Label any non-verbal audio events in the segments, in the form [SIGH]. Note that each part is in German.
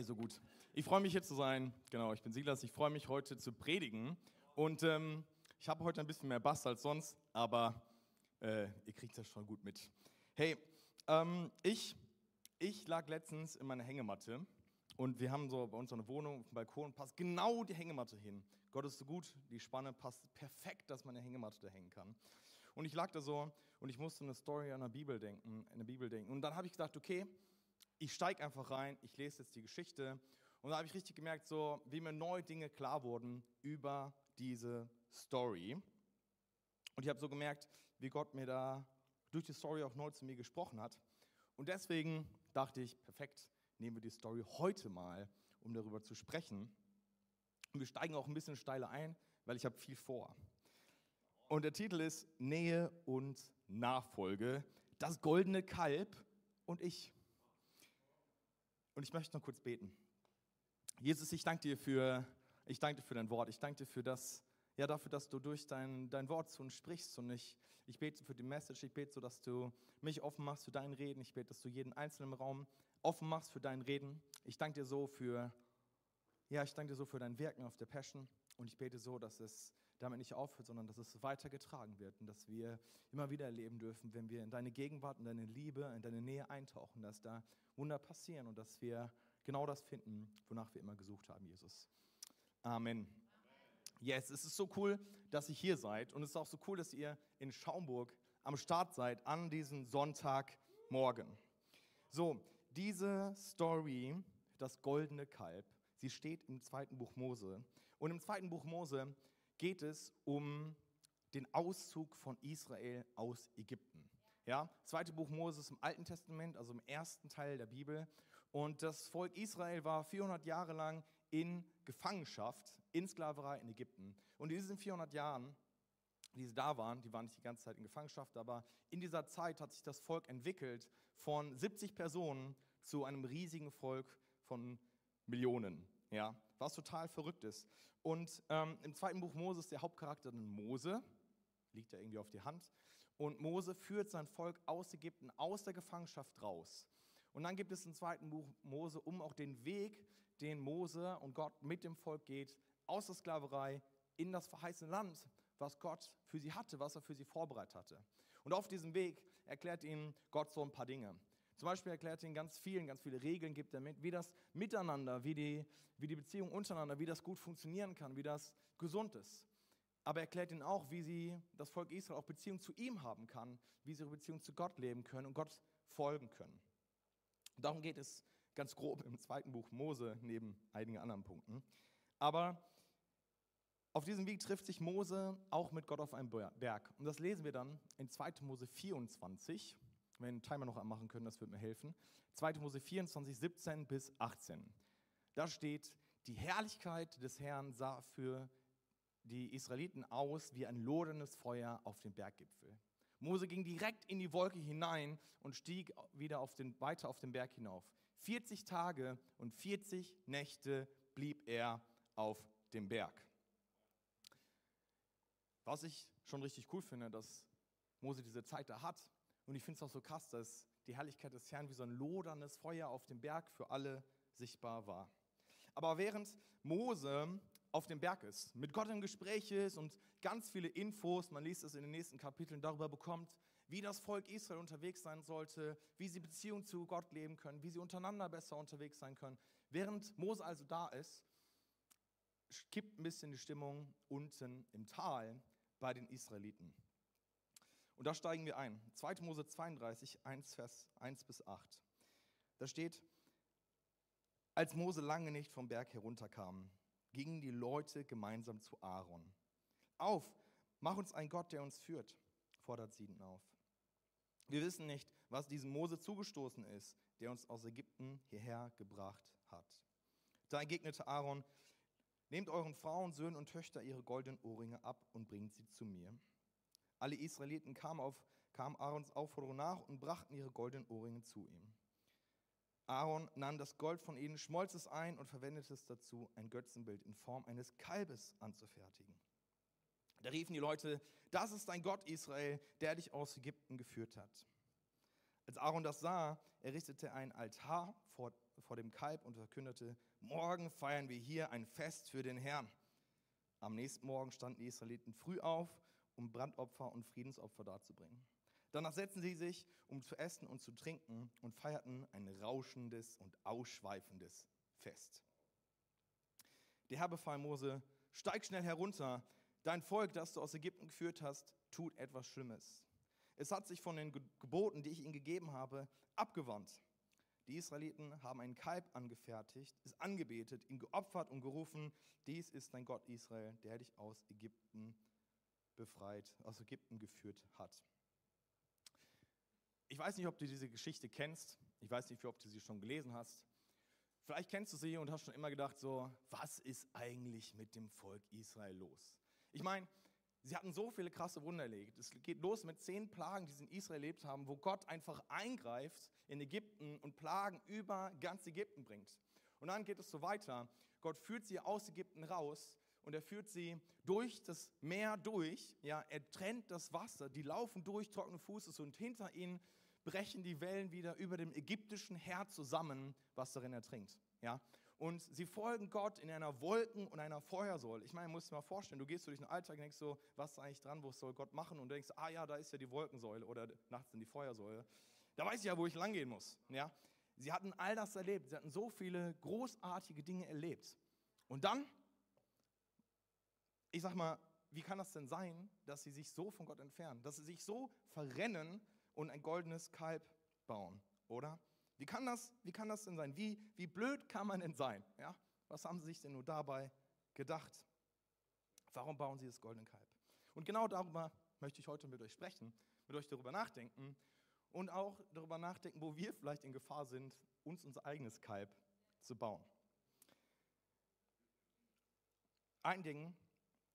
Hey, so gut. Ich freue mich hier zu sein. Genau, ich bin Silas. Ich freue mich heute zu predigen. Und ähm, ich habe heute ein bisschen mehr Bass als sonst, aber äh, ihr kriegt das schon gut mit. Hey, ähm, ich, ich lag letztens in meiner Hängematte und wir haben so bei uns so eine Wohnung auf dem Balkon, passt genau die Hängematte hin. Gott ist so gut, die Spanne passt perfekt, dass man eine Hängematte da hängen kann. Und ich lag da so und ich musste eine Story an der Bibel denken, in der Bibel denken. Und dann habe ich gedacht, okay, ich steige einfach rein, ich lese jetzt die Geschichte. Und da habe ich richtig gemerkt, so, wie mir neue Dinge klar wurden über diese Story. Und ich habe so gemerkt, wie Gott mir da durch die Story auch neu zu mir gesprochen hat. Und deswegen dachte ich, perfekt, nehmen wir die Story heute mal, um darüber zu sprechen. Und wir steigen auch ein bisschen steiler ein, weil ich habe viel vor. Und der Titel ist Nähe und Nachfolge, das goldene Kalb und ich. Und ich möchte noch kurz beten. Jesus, ich danke dir für, ich danke dir für dein Wort. Ich danke dir für das, ja, dafür, dass du durch dein, dein Wort zu uns sprichst. Und ich, ich bete für die Message. Ich bete so, dass du mich offen machst für dein Reden. Ich bete, dass du jeden einzelnen Raum offen machst für dein Reden. Ich danke dir so für, ja, ich danke dir so für dein Wirken auf der Passion. Und ich bete so, dass es damit nicht aufhört, sondern dass es weitergetragen wird und dass wir immer wieder erleben dürfen, wenn wir in deine Gegenwart, in deine Liebe, in deine Nähe eintauchen, dass da Wunder passieren und dass wir genau das finden, wonach wir immer gesucht haben, Jesus. Amen. Yes, es ist so cool, dass ihr hier seid und es ist auch so cool, dass ihr in Schaumburg am Start seid an diesem Sonntagmorgen. So, diese Story, das goldene Kalb, sie steht im zweiten Buch Mose. Und im zweiten Buch Mose geht es um den Auszug von Israel aus Ägypten. Ja, zweite Buch Moses im Alten Testament, also im ersten Teil der Bibel. Und das Volk Israel war 400 Jahre lang in Gefangenschaft, in Sklaverei in Ägypten. Und in diesen 400 Jahren, die sie da waren, die waren nicht die ganze Zeit in Gefangenschaft, aber in dieser Zeit hat sich das Volk entwickelt von 70 Personen zu einem riesigen Volk von Millionen. Ja, was total verrückt ist. Und ähm, im zweiten Buch Moses der Hauptcharakter Mose, liegt ja irgendwie auf die Hand. Und Mose führt sein Volk aus Ägypten, aus der Gefangenschaft raus. Und dann gibt es im zweiten Buch Mose um auch den Weg, den Mose und Gott mit dem Volk geht, aus der Sklaverei in das verheißene Land, was Gott für sie hatte, was er für sie vorbereitet hatte. Und auf diesem Weg erklärt ihnen Gott so ein paar Dinge. Zum Beispiel erklärt er ihnen ganz vielen, ganz viele Regeln gibt er mit, wie das Miteinander, wie die, wie die Beziehung untereinander, wie das gut funktionieren kann, wie das gesund ist. Aber er erklärt ihnen auch, wie sie, das Volk Israel, auch Beziehung zu ihm haben kann, wie sie ihre Beziehung zu Gott leben können und Gott folgen können. Darum geht es ganz grob im zweiten Buch Mose, neben einigen anderen Punkten. Aber auf diesem Weg trifft sich Mose auch mit Gott auf einem Berg. Und das lesen wir dann in 2. Mose 24. Wenn wir den Timer noch anmachen können, das würde mir helfen. 2. Mose 24, 17 bis 18. Da steht, die Herrlichkeit des Herrn sah für die Israeliten aus wie ein loderndes Feuer auf dem Berggipfel. Mose ging direkt in die Wolke hinein und stieg wieder auf den, weiter auf den Berg hinauf. 40 Tage und 40 Nächte blieb er auf dem Berg. Was ich schon richtig cool finde, dass Mose diese Zeit da hat. Und ich finde es auch so krass, dass die Herrlichkeit des Herrn wie so ein loderndes Feuer auf dem Berg für alle sichtbar war. Aber während Mose auf dem Berg ist, mit Gott im Gespräch ist und ganz viele Infos, man liest es in den nächsten Kapiteln, darüber bekommt, wie das Volk Israel unterwegs sein sollte, wie sie Beziehung zu Gott leben können, wie sie untereinander besser unterwegs sein können. Während Mose also da ist, kippt ein bisschen die Stimmung unten im Tal bei den Israeliten. Und da steigen wir ein. 2. Mose 32, 1, Vers 1 bis 8. Da steht, als Mose lange nicht vom Berg herunterkam, gingen die Leute gemeinsam zu Aaron. Auf, mach uns einen Gott, der uns führt, fordert sie ihn auf. Wir wissen nicht, was diesem Mose zugestoßen ist, der uns aus Ägypten hierher gebracht hat. Da entgegnete Aaron, nehmt euren Frauen, Söhnen und Töchter ihre goldenen Ohrringe ab und bringt sie zu mir. Alle Israeliten kamen, auf, kamen Aarons Aufforderung nach und brachten ihre goldenen Ohrringe zu ihm. Aaron nahm das Gold von ihnen, schmolz es ein und verwendete es dazu, ein Götzenbild in Form eines Kalbes anzufertigen. Da riefen die Leute, das ist dein Gott Israel, der dich aus Ägypten geführt hat. Als Aaron das sah, errichtete er einen Altar vor, vor dem Kalb und verkündete, morgen feiern wir hier ein Fest für den Herrn. Am nächsten Morgen standen die Israeliten früh auf, um Brandopfer und Friedensopfer darzubringen. Danach setzten sie sich, um zu essen und zu trinken und feierten ein rauschendes und ausschweifendes Fest. Der Herr befahl Mose, steig schnell herunter, dein Volk, das du aus Ägypten geführt hast, tut etwas Schlimmes. Es hat sich von den Geboten, die ich ihnen gegeben habe, abgewandt. Die Israeliten haben einen Kalb angefertigt, es angebetet, ihn geopfert und gerufen, dies ist dein Gott Israel, der dich aus Ägypten befreit, aus Ägypten geführt hat. Ich weiß nicht, ob du diese Geschichte kennst. Ich weiß nicht, ob du sie schon gelesen hast. Vielleicht kennst du sie und hast schon immer gedacht, so, was ist eigentlich mit dem Volk Israel los? Ich meine, sie hatten so viele krasse Wunder erlebt. Es geht los mit zehn Plagen, die sie in Israel erlebt haben, wo Gott einfach eingreift in Ägypten und Plagen über ganz Ägypten bringt. Und dann geht es so weiter. Gott führt sie aus Ägypten raus und er führt sie durch das Meer durch. Ja, er trennt das Wasser, die laufen durch trockene Fußes und hinter ihnen brechen die Wellen wieder über dem ägyptischen Heer zusammen, was darin ertrinkt. Ja? Und sie folgen Gott in einer Wolken- und einer Feuersäule. Ich meine, du musst dir mal vorstellen, du gehst durch den Alltag und denkst so, was ist eigentlich dran, was soll Gott machen? Und du denkst, ah ja, da ist ja die Wolkensäule oder nachts in die Feuersäule. Da weiß ich ja, wo ich langgehen muss. Ja? Sie hatten all das erlebt. Sie hatten so viele großartige Dinge erlebt. Und dann, ich sag mal, wie kann das denn sein, dass sie sich so von Gott entfernen? Dass sie sich so verrennen und ein goldenes Kalb bauen, oder? Wie kann das, wie kann das denn sein? Wie, wie blöd kann man denn sein? Ja? Was haben sie sich denn nur dabei gedacht? Warum bauen sie das goldene Kalb? Und genau darüber möchte ich heute mit euch sprechen, mit euch darüber nachdenken und auch darüber nachdenken, wo wir vielleicht in Gefahr sind, uns unser eigenes Kalb zu bauen. Ein Ding,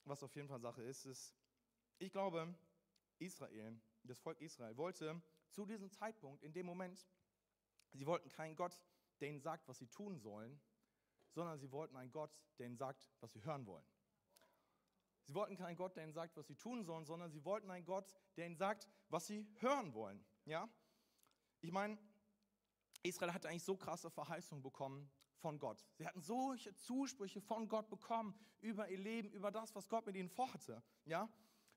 was auf jeden Fall Sache ist, ist, ich glaube, Israel das Volk Israel wollte zu diesem Zeitpunkt, in dem Moment, sie wollten keinen Gott, der ihnen sagt, was sie tun sollen, sondern sie wollten einen Gott, der ihnen sagt, was sie hören wollen. Sie wollten keinen Gott, der ihnen sagt, was sie tun sollen, sondern sie wollten einen Gott, der ihnen sagt, was sie hören wollen. Ja? Ich meine, Israel hatte eigentlich so krasse Verheißungen bekommen von Gott. Sie hatten solche Zusprüche von Gott bekommen über ihr Leben, über das, was Gott mit ihnen vorhatte. Ja?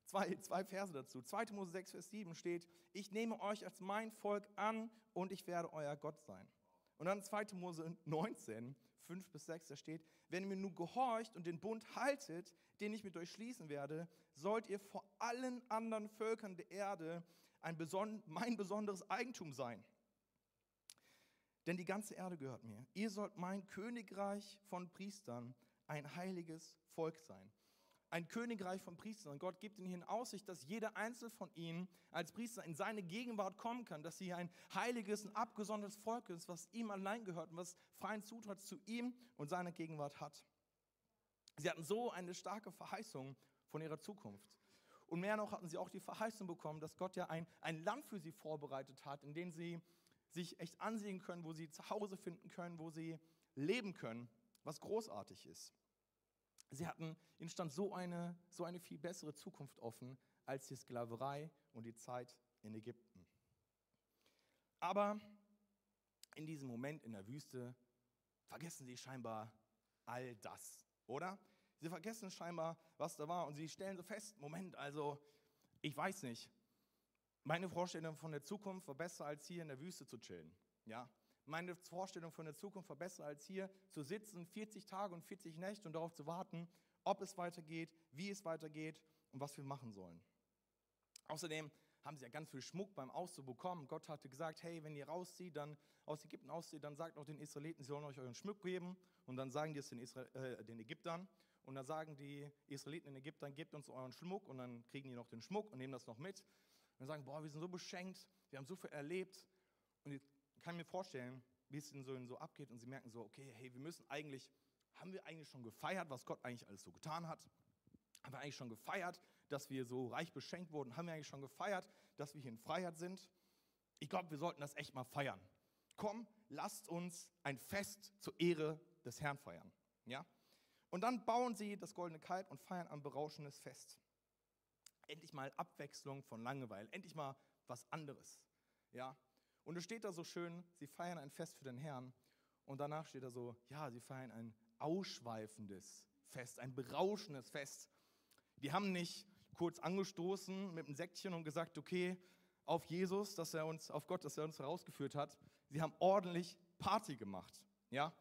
zwei, zwei Verse dazu. 2. Mose 6, Vers 7 steht, ich nehme euch als mein Volk an und ich werde euer Gott sein. Und dann 2. Mose 19, 5 bis 6, da steht, wenn ihr mir nun gehorcht und den Bund haltet, den ich mit euch schließen werde, sollt ihr vor allen anderen Völkern der Erde ein beson mein besonderes Eigentum sein. Denn die ganze Erde gehört mir. Ihr sollt mein Königreich von Priestern, ein heiliges Volk sein ein Königreich von Priestern. Und Gott gibt ihnen in Aussicht, dass jeder einzelne von ihnen als Priester in seine Gegenwart kommen kann, dass sie ein heiliges und abgesondertes Volk ist, was ihm allein gehört und was freien Zutritt zu ihm und seiner Gegenwart hat. Sie hatten so eine starke Verheißung von ihrer Zukunft. Und mehr noch hatten sie auch die Verheißung bekommen, dass Gott ja ein, ein Land für sie vorbereitet hat, in dem sie sich echt ansehen können, wo sie zu Hause finden können, wo sie leben können, was großartig ist. Sie hatten, ihnen stand so eine, so eine viel bessere Zukunft offen als die Sklaverei und die Zeit in Ägypten. Aber in diesem Moment in der Wüste vergessen sie scheinbar all das, oder? Sie vergessen scheinbar, was da war und sie stellen so fest, Moment, also ich weiß nicht, meine Vorstellung von der Zukunft war besser als hier in der Wüste zu chillen, ja? meine Vorstellung von der Zukunft war besser als hier zu sitzen, 40 Tage und 40 Nächte und darauf zu warten, ob es weitergeht, wie es weitergeht und was wir machen sollen. Außerdem haben sie ja ganz viel Schmuck beim Auszug bekommen. Gott hatte gesagt, hey, wenn ihr rauszieht, dann aus Ägypten auszieht, dann sagt auch den Israeliten, sie sollen euch euren Schmuck geben. Und dann sagen die es den, Israel, äh, den Ägyptern. Und dann sagen die Israeliten in Ägyptern, gebt uns euren Schmuck. Und dann kriegen die noch den Schmuck und nehmen das noch mit. Und sagen, boah, wir sind so beschenkt, wir haben so viel erlebt. Und ich kann mir vorstellen, wie es ihnen so, so abgeht und sie merken so, okay, hey, wir müssen eigentlich, haben wir eigentlich schon gefeiert, was Gott eigentlich alles so getan hat? Haben wir eigentlich schon gefeiert, dass wir so reich beschenkt wurden? Haben wir eigentlich schon gefeiert, dass wir hier in Freiheit sind? Ich glaube, wir sollten das echt mal feiern. Komm, lasst uns ein Fest zur Ehre des Herrn feiern. Ja? Und dann bauen sie das goldene Kalb und feiern ein berauschendes Fest. Endlich mal Abwechslung von Langeweile, endlich mal was anderes. Ja? Und es steht da so schön, sie feiern ein Fest für den Herrn. Und danach steht da so, ja, sie feiern ein ausschweifendes Fest, ein berauschendes Fest. Die haben nicht kurz angestoßen mit einem Säckchen und gesagt, okay, auf Jesus, dass er uns, auf Gott, dass er uns herausgeführt hat. Sie haben ordentlich Party gemacht. Ja,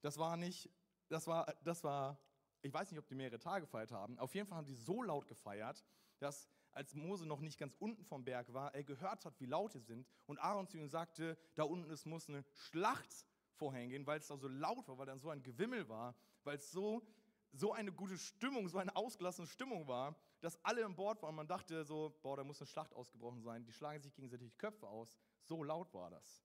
das war nicht, das war, das war, ich weiß nicht, ob die mehrere Tage gefeiert haben. Auf jeden Fall haben die so laut gefeiert, dass als Mose noch nicht ganz unten vom Berg war, er gehört hat, wie laut sie sind. Und Aaron zu ihm sagte, da unten es muss eine Schlacht vorhängen, weil es da so laut war, weil dann so ein Gewimmel war, weil es so, so eine gute Stimmung, so eine ausgelassene Stimmung war, dass alle an Bord waren. Man dachte so, boah, da muss eine Schlacht ausgebrochen sein. Die schlagen sich gegenseitig die Köpfe aus. So laut war das.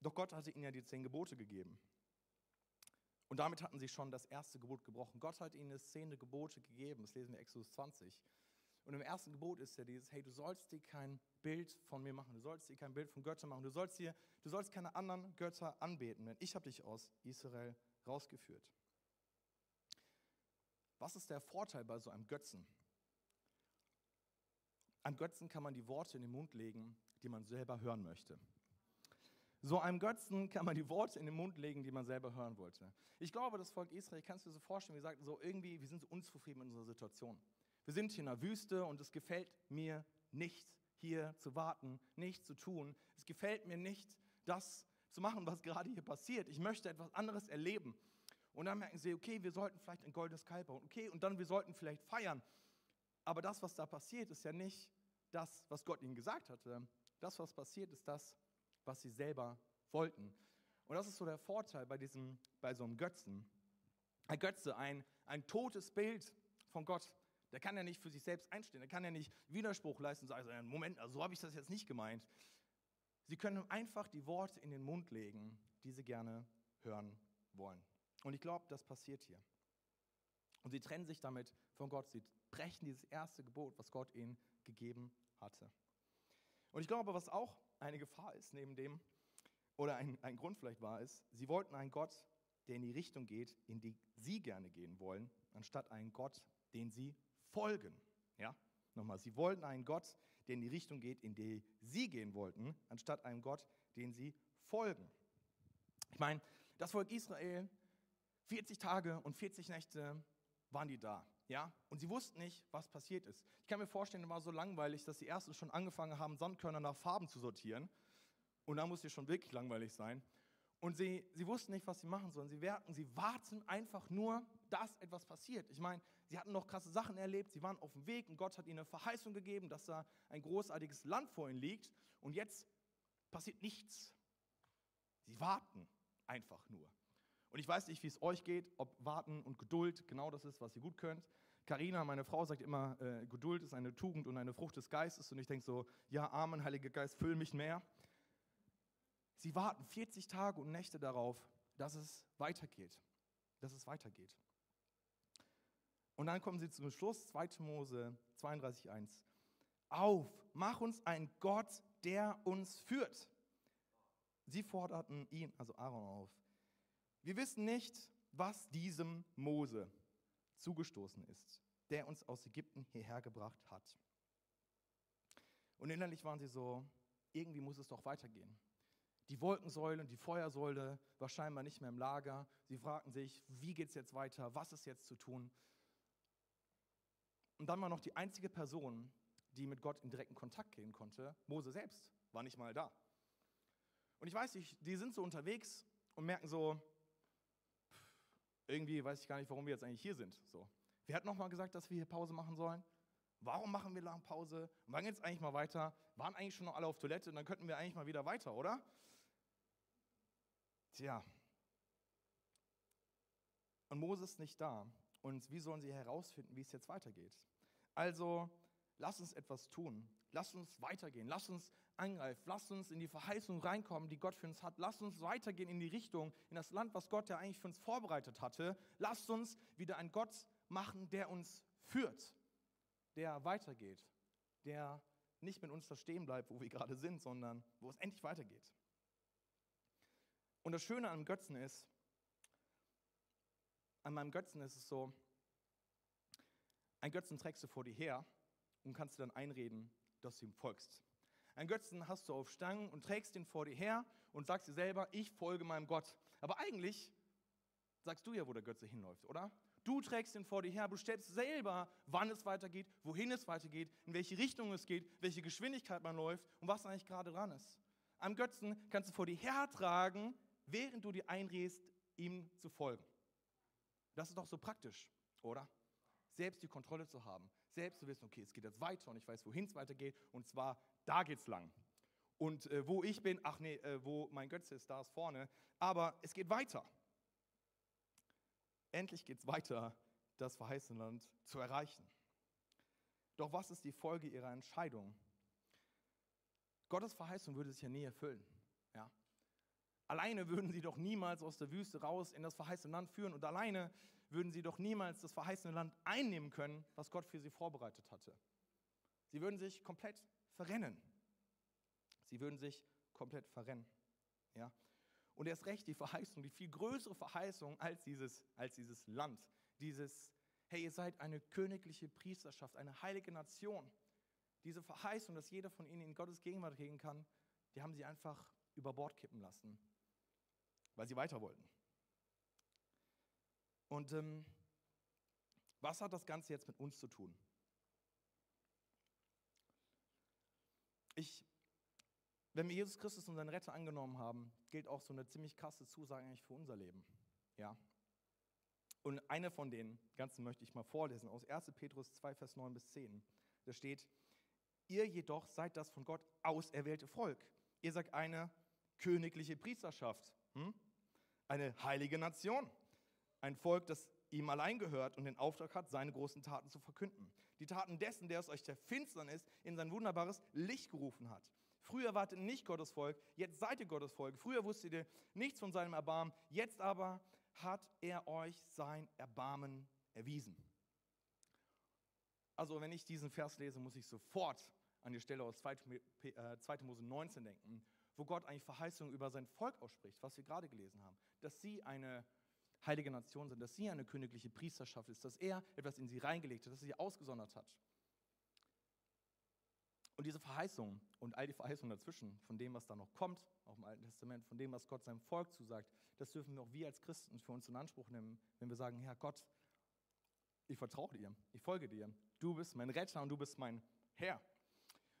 Doch Gott hatte ihnen ja die zehn Gebote gegeben. Und damit hatten sie schon das erste Gebot gebrochen. Gott hat ihnen das zehnte Gebote gegeben. Das lesen wir Exodus 20. Und im ersten Gebot ist ja dieses, hey, du sollst dir kein Bild von mir machen. Du sollst dir kein Bild von Göttern machen. Du sollst, dir, du sollst keine anderen Götter anbeten, denn ich habe dich aus Israel rausgeführt. Was ist der Vorteil bei so einem Götzen? An Götzen kann man die Worte in den Mund legen, die man selber hören möchte. So einem Götzen kann man die Worte in den Mund legen, die man selber hören wollte. Ich glaube, das Volk Israel, kannst du dir so vorstellen, wie gesagt, so irgendwie, wir sind so unzufrieden mit unserer Situation. Wir sind hier in der Wüste und es gefällt mir nicht, hier zu warten, nichts zu tun. Es gefällt mir nicht, das zu machen, was gerade hier passiert. Ich möchte etwas anderes erleben. Und dann merken sie, okay, wir sollten vielleicht ein goldenes Kalb bauen. Okay, und dann wir sollten vielleicht feiern. Aber das, was da passiert, ist ja nicht das, was Gott ihnen gesagt hatte. Das, was passiert, ist das, was sie selber wollten. Und das ist so der Vorteil bei, diesem, bei so einem Götzen. Ein Götze, ein, ein totes Bild von Gott, der kann ja nicht für sich selbst einstehen, der kann ja nicht Widerspruch leisten und sagen, Moment, also so habe ich das jetzt nicht gemeint. Sie können einfach die Worte in den Mund legen, die sie gerne hören wollen. Und ich glaube, das passiert hier. Und sie trennen sich damit von Gott. Sie brechen dieses erste Gebot, was Gott ihnen gegeben hatte. Und ich glaube, was auch eine Gefahr ist neben dem, oder ein, ein Grund vielleicht war, ist, sie wollten einen Gott, der in die Richtung geht, in die sie gerne gehen wollen, anstatt einen Gott, den sie folgen. Ja, nochmal, sie wollten einen Gott, der in die Richtung geht, in die sie gehen wollten, anstatt einen Gott, den sie folgen. Ich meine, das Volk Israel, 40 Tage und 40 Nächte waren die da. Ja? Und sie wussten nicht, was passiert ist. Ich kann mir vorstellen, es war so langweilig, dass die Ersten schon angefangen haben, Sandkörner nach Farben zu sortieren. Und da musste es schon wirklich langweilig sein. Und sie, sie wussten nicht, was sie machen sollen. Sie werten, sie warten einfach nur, dass etwas passiert. Ich meine, sie hatten noch krasse Sachen erlebt, sie waren auf dem Weg und Gott hat ihnen eine Verheißung gegeben, dass da ein großartiges Land vor ihnen liegt. Und jetzt passiert nichts. Sie warten einfach nur. Und ich weiß nicht, wie es euch geht, ob Warten und Geduld genau das ist, was ihr gut könnt. Karina, meine Frau, sagt immer, äh, Geduld ist eine Tugend und eine Frucht des Geistes. Und ich denke so, ja, Amen, Heiliger Geist, füll mich mehr. Sie warten 40 Tage und Nächte darauf, dass es weitergeht. Dass es weitergeht. Und dann kommen sie zum Schluss, 2. Mose 32,1. Auf, mach uns einen Gott, der uns führt. Sie forderten ihn, also Aaron, auf. Wir wissen nicht, was diesem Mose zugestoßen ist, der uns aus Ägypten hierher gebracht hat. Und innerlich waren sie so, irgendwie muss es doch weitergehen. Die Wolkensäule und die Feuersäule war scheinbar nicht mehr im Lager. Sie fragten sich, wie geht es jetzt weiter? Was ist jetzt zu tun? Und dann war noch die einzige Person, die mit Gott in direkten Kontakt gehen konnte, Mose selbst, war nicht mal da. Und ich weiß nicht, die sind so unterwegs und merken so, irgendwie weiß ich gar nicht, warum wir jetzt eigentlich hier sind. So. Wer hat nochmal gesagt, dass wir hier Pause machen sollen? Warum machen wir lang Pause? Und wann geht es eigentlich mal weiter? Waren eigentlich schon noch alle auf Toilette und dann könnten wir eigentlich mal wieder weiter, oder? Tja. Und Moses ist nicht da. Und wie sollen sie herausfinden, wie es jetzt weitergeht? Also, lass uns etwas tun. Lass uns weitergehen. Lass uns angreifen. Lass uns in die Verheißung reinkommen, die Gott für uns hat. Lass uns weitergehen in die Richtung, in das Land, was Gott ja eigentlich für uns vorbereitet hatte. Lass uns wieder einen Gott machen, der uns führt, der weitergeht, der nicht mit uns da stehen bleibt, wo wir gerade sind, sondern wo es endlich weitergeht. Und das Schöne an Götzen ist, an meinem Götzen ist es so, ein Götzen trägst du vor dir her und kannst dir dann einreden, dass du ihm folgst. Ein Götzen hast du auf Stangen und trägst ihn vor dir her und sagst dir selber, ich folge meinem Gott. Aber eigentlich sagst du ja, wo der Götze hinläuft, oder? Du trägst ihn vor dir her, du stellst selber, wann es weitergeht, wohin es weitergeht, in welche Richtung es geht, welche Geschwindigkeit man läuft und was eigentlich gerade dran ist. Am Götzen kannst du vor dir hertragen, während du dir einredest, ihm zu folgen. Das ist doch so praktisch, oder? Selbst die Kontrolle zu haben, selbst zu wissen, okay, es geht jetzt weiter und ich weiß, wohin es weitergeht und zwar da geht's lang. Und äh, wo ich bin, ach nee, äh, wo mein Götze ist, da ist vorne, aber es geht weiter. Endlich geht es weiter, das verheißene Land zu erreichen. Doch was ist die Folge ihrer Entscheidung? Gottes Verheißung würde sich ja nie erfüllen. Ja? Alleine würden sie doch niemals aus der Wüste raus in das verheißene Land führen und alleine würden sie doch niemals das verheißene Land einnehmen können, was Gott für sie vorbereitet hatte. Sie würden sich komplett verrennen. Sie würden sich komplett verrennen. Ja? Und erst recht die Verheißung, die viel größere Verheißung als dieses, als dieses Land. Dieses, hey, ihr seid eine königliche Priesterschaft, eine heilige Nation. Diese Verheißung, dass jeder von ihnen in Gottes Gegenwart gehen kann, die haben sie einfach über Bord kippen lassen, weil sie weiter wollten. Und ähm, was hat das Ganze jetzt mit uns zu tun? Ich wenn wir Jesus Christus unseren Retter angenommen haben, gilt auch so eine ziemlich krasse Zusage eigentlich für unser Leben. Ja. Und eine von den ganzen möchte ich mal vorlesen aus 1. Petrus 2, Vers 9 bis 10. Da steht, ihr jedoch seid das von Gott auserwählte Volk. Ihr seid eine königliche Priesterschaft, hm? Eine heilige Nation, ein Volk, das ihm allein gehört und den Auftrag hat, seine großen Taten zu verkünden. Die Taten dessen, der aus euch der Finsternis in sein wunderbares Licht gerufen hat. Früher wart ihr nicht Gottes Volk, jetzt seid ihr Gottes Volk. Früher wusstet ihr nichts von seinem Erbarmen, jetzt aber hat er euch sein Erbarmen erwiesen. Also wenn ich diesen Vers lese, muss ich sofort an die Stelle aus 2. Äh, Mose 19 denken, wo Gott eigentlich Verheißungen über sein Volk ausspricht, was wir gerade gelesen haben, dass sie eine heilige Nation sind, dass sie eine königliche Priesterschaft ist, dass er etwas in sie reingelegt hat, dass er sie ausgesondert hat. Und diese Verheißung und all die Verheißungen dazwischen, von dem, was da noch kommt, auch im Alten Testament, von dem, was Gott seinem Volk zusagt, das dürfen wir auch wir als Christen für uns in Anspruch nehmen, wenn wir sagen, Herr Gott, ich vertraue dir, ich folge dir, du bist mein Retter und du bist mein Herr.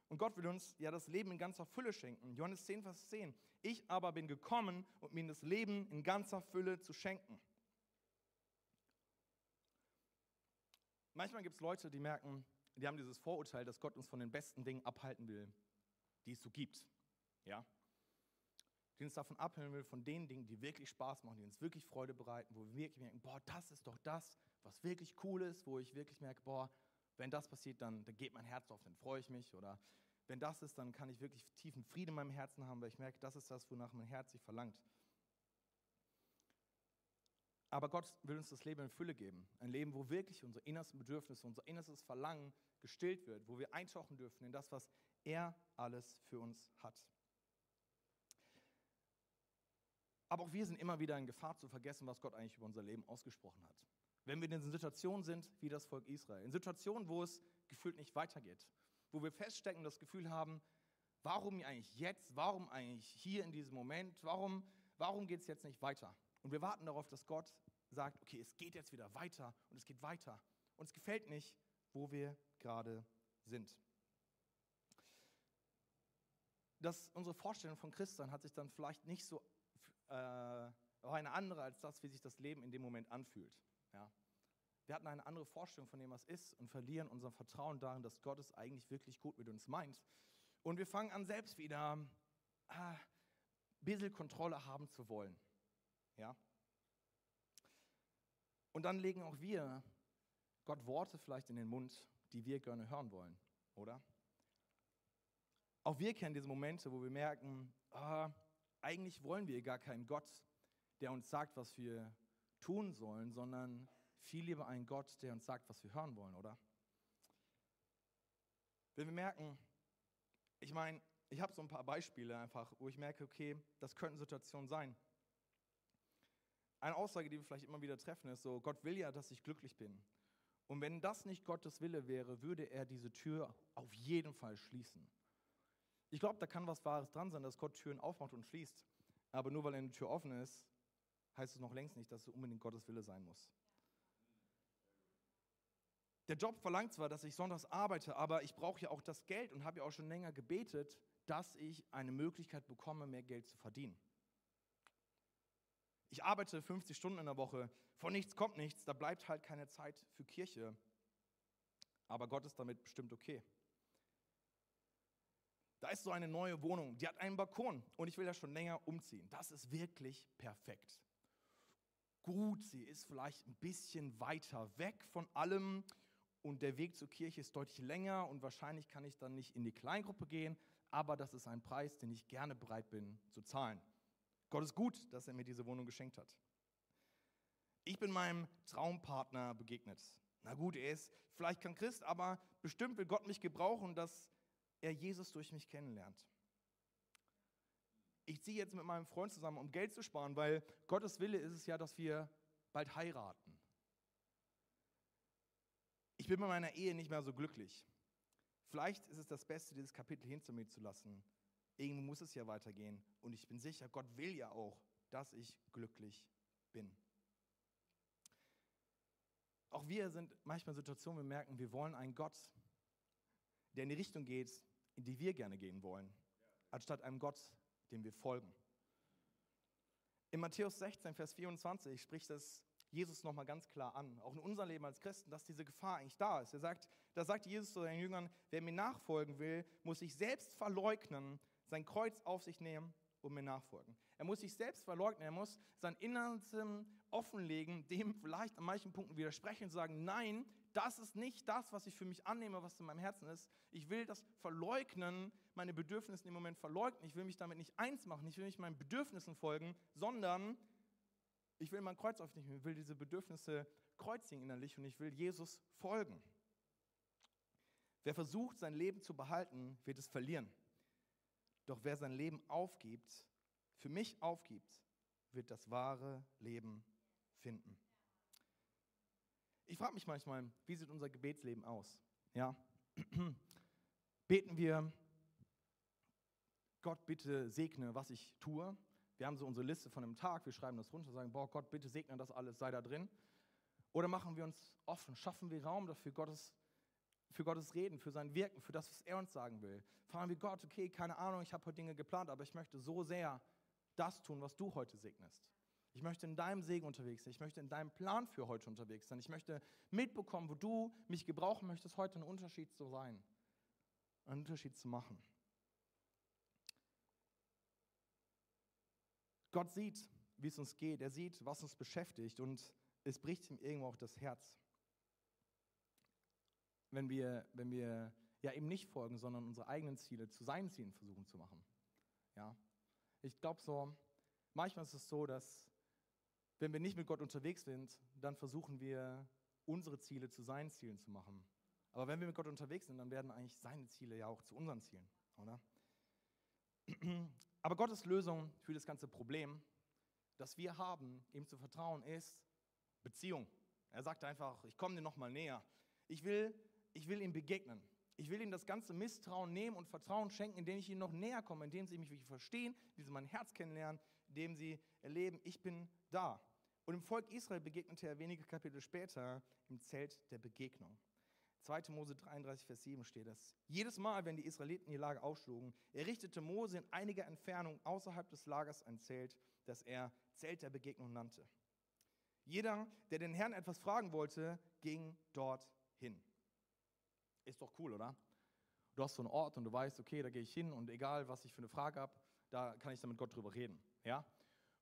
Und Gott will uns ja das Leben in ganzer Fülle schenken. Johannes 10, Vers 10. Ich aber bin gekommen, um ihnen das Leben in ganzer Fülle zu schenken. Manchmal gibt es Leute, die merken, die haben dieses Vorurteil, dass Gott uns von den besten Dingen abhalten will, die es so gibt. Ja? Die uns davon abhalten will, von den Dingen, die wirklich Spaß machen, die uns wirklich Freude bereiten, wo wir wirklich merken, boah, das ist doch das, was wirklich cool ist, wo ich wirklich merke, boah, wenn das passiert, dann, dann geht mein Herz auf, dann freue ich mich. Oder wenn das ist, dann kann ich wirklich tiefen Frieden in meinem Herzen haben, weil ich merke, das ist das, wonach mein Herz sich verlangt. Aber Gott will uns das Leben in Fülle geben. Ein Leben, wo wirklich unsere innersten Bedürfnisse, unser innerstes Verlangen gestillt wird, wo wir eintauchen dürfen in das, was er alles für uns hat. Aber auch wir sind immer wieder in Gefahr zu vergessen, was Gott eigentlich über unser Leben ausgesprochen hat. Wenn wir in Situationen sind wie das Volk Israel, in Situationen, wo es gefühlt nicht weitergeht, wo wir feststecken, das Gefühl haben, warum eigentlich jetzt, warum eigentlich hier in diesem Moment, warum, warum geht es jetzt nicht weiter? Und wir warten darauf, dass Gott sagt, okay, es geht jetzt wieder weiter und es geht weiter. Und es gefällt nicht, wo wir gerade sind. Das, unsere Vorstellung von Christsein hat sich dann vielleicht nicht so äh, eine andere als das, wie sich das Leben in dem Moment anfühlt. Ja? Wir hatten eine andere Vorstellung von dem, was ist und verlieren unser Vertrauen darin, dass Gott es eigentlich wirklich gut mit uns meint. Und wir fangen an, selbst wieder äh, ein bisschen Kontrolle haben zu wollen. Ja? Und dann legen auch wir Gott Worte vielleicht in den Mund, die wir gerne hören wollen, oder? Auch wir kennen diese Momente, wo wir merken, ah, eigentlich wollen wir gar keinen Gott, der uns sagt, was wir tun sollen, sondern viel lieber einen Gott, der uns sagt, was wir hören wollen, oder? Wenn wir merken, ich meine, ich habe so ein paar Beispiele einfach, wo ich merke, okay, das könnten Situationen sein. Eine Aussage, die wir vielleicht immer wieder treffen, ist so, Gott will ja, dass ich glücklich bin. Und wenn das nicht Gottes Wille wäre, würde er diese Tür auf jeden Fall schließen. Ich glaube, da kann was Wahres dran sein, dass Gott Türen aufmacht und schließt. Aber nur weil eine Tür offen ist, heißt es noch längst nicht, dass es unbedingt Gottes Wille sein muss. Der Job verlangt zwar, dass ich sonntags arbeite, aber ich brauche ja auch das Geld und habe ja auch schon länger gebetet, dass ich eine Möglichkeit bekomme, mehr Geld zu verdienen. Ich arbeite 50 Stunden in der Woche, von nichts kommt nichts, da bleibt halt keine Zeit für Kirche. Aber Gott ist damit bestimmt okay. Da ist so eine neue Wohnung, die hat einen Balkon und ich will da schon länger umziehen. Das ist wirklich perfekt. Gut, sie ist vielleicht ein bisschen weiter weg von allem und der Weg zur Kirche ist deutlich länger und wahrscheinlich kann ich dann nicht in die Kleingruppe gehen, aber das ist ein Preis, den ich gerne bereit bin zu zahlen. Gott ist gut, dass er mir diese Wohnung geschenkt hat. Ich bin meinem Traumpartner begegnet. Na gut, er ist vielleicht kein Christ, aber bestimmt will Gott mich gebrauchen, dass er Jesus durch mich kennenlernt. Ich ziehe jetzt mit meinem Freund zusammen, um Geld zu sparen, weil Gottes Wille ist es ja, dass wir bald heiraten. Ich bin mit meiner Ehe nicht mehr so glücklich. Vielleicht ist es das Beste, dieses Kapitel hinter mir zu lassen. Irgendwo muss es ja weitergehen. Und ich bin sicher, Gott will ja auch, dass ich glücklich bin. Auch wir sind manchmal in Situationen, wir merken, wir wollen einen Gott, der in die Richtung geht, in die wir gerne gehen wollen, anstatt einem Gott, dem wir folgen. In Matthäus 16, Vers 24 spricht das Jesus nochmal ganz klar an, auch in unserem Leben als Christen, dass diese Gefahr eigentlich da ist. Er sagt, da sagt Jesus zu seinen Jüngern, wer mir nachfolgen will, muss sich selbst verleugnen, sein Kreuz auf sich nehmen und mir nachfolgen. Er muss sich selbst verleugnen, er muss sein Inneres offenlegen, dem vielleicht an manchen Punkten widersprechen und sagen, nein, das ist nicht das, was ich für mich annehme, was in meinem Herzen ist. Ich will das verleugnen, meine Bedürfnisse im Moment verleugnen. Ich will mich damit nicht eins machen, ich will nicht meinen Bedürfnissen folgen, sondern ich will mein Kreuz aufnehmen, ich will diese Bedürfnisse kreuzigen innerlich und ich will Jesus folgen. Wer versucht, sein Leben zu behalten, wird es verlieren. Doch wer sein Leben aufgibt, für mich aufgibt, wird das wahre Leben finden. Ich frage mich manchmal, wie sieht unser Gebetsleben aus? Ja? [CLEARS THROAT] Beten wir, Gott bitte segne, was ich tue. Wir haben so unsere Liste von einem Tag, wir schreiben das runter, sagen, boah, Gott bitte segne das alles, sei da drin. Oder machen wir uns offen, schaffen wir Raum dafür, Gottes, für Gottes Reden, für sein Wirken, für das, was er uns sagen will. Fragen wir Gott, okay, keine Ahnung, ich habe heute Dinge geplant, aber ich möchte so sehr das tun, was du heute segnest. Ich möchte in deinem Segen unterwegs sein. Ich möchte in deinem Plan für heute unterwegs sein. Ich möchte mitbekommen, wo du mich gebrauchen möchtest, heute einen Unterschied zu sein, einen Unterschied zu machen. Gott sieht, wie es uns geht. Er sieht, was uns beschäftigt und es bricht ihm irgendwo auch das Herz. Wenn wir, wenn wir ja eben nicht folgen, sondern unsere eigenen Ziele zu seinen Zielen versuchen zu machen. Ja. Ich glaube so, manchmal ist es so, dass wenn wir nicht mit Gott unterwegs sind, dann versuchen wir unsere Ziele zu seinen Zielen zu machen. Aber wenn wir mit Gott unterwegs sind, dann werden eigentlich seine Ziele ja auch zu unseren Zielen, oder? [CLEARS THROAT] Aber Gottes Lösung für das ganze Problem, das wir haben, ihm zu vertrauen, ist Beziehung. Er sagt einfach, ich komme dir nochmal näher. Ich will, ich will ihm begegnen. Ich will ihm das ganze Misstrauen nehmen und Vertrauen schenken, indem ich ihm noch näher komme, indem sie mich verstehen, indem sie mein Herz kennenlernen, indem sie erleben, ich bin da. Und im Volk Israel begegnete er wenige Kapitel später im Zelt der Begegnung. 2. Mose 33, Vers 7 steht es. Jedes Mal, wenn die Israeliten ihr Lager aufschlugen, errichtete Mose in einiger Entfernung außerhalb des Lagers ein Zelt, das er Zelt der Begegnung nannte. Jeder, der den Herrn etwas fragen wollte, ging dort hin. Ist doch cool, oder? Du hast so einen Ort und du weißt, okay, da gehe ich hin und egal, was ich für eine Frage habe, da kann ich dann mit Gott drüber reden. Ja?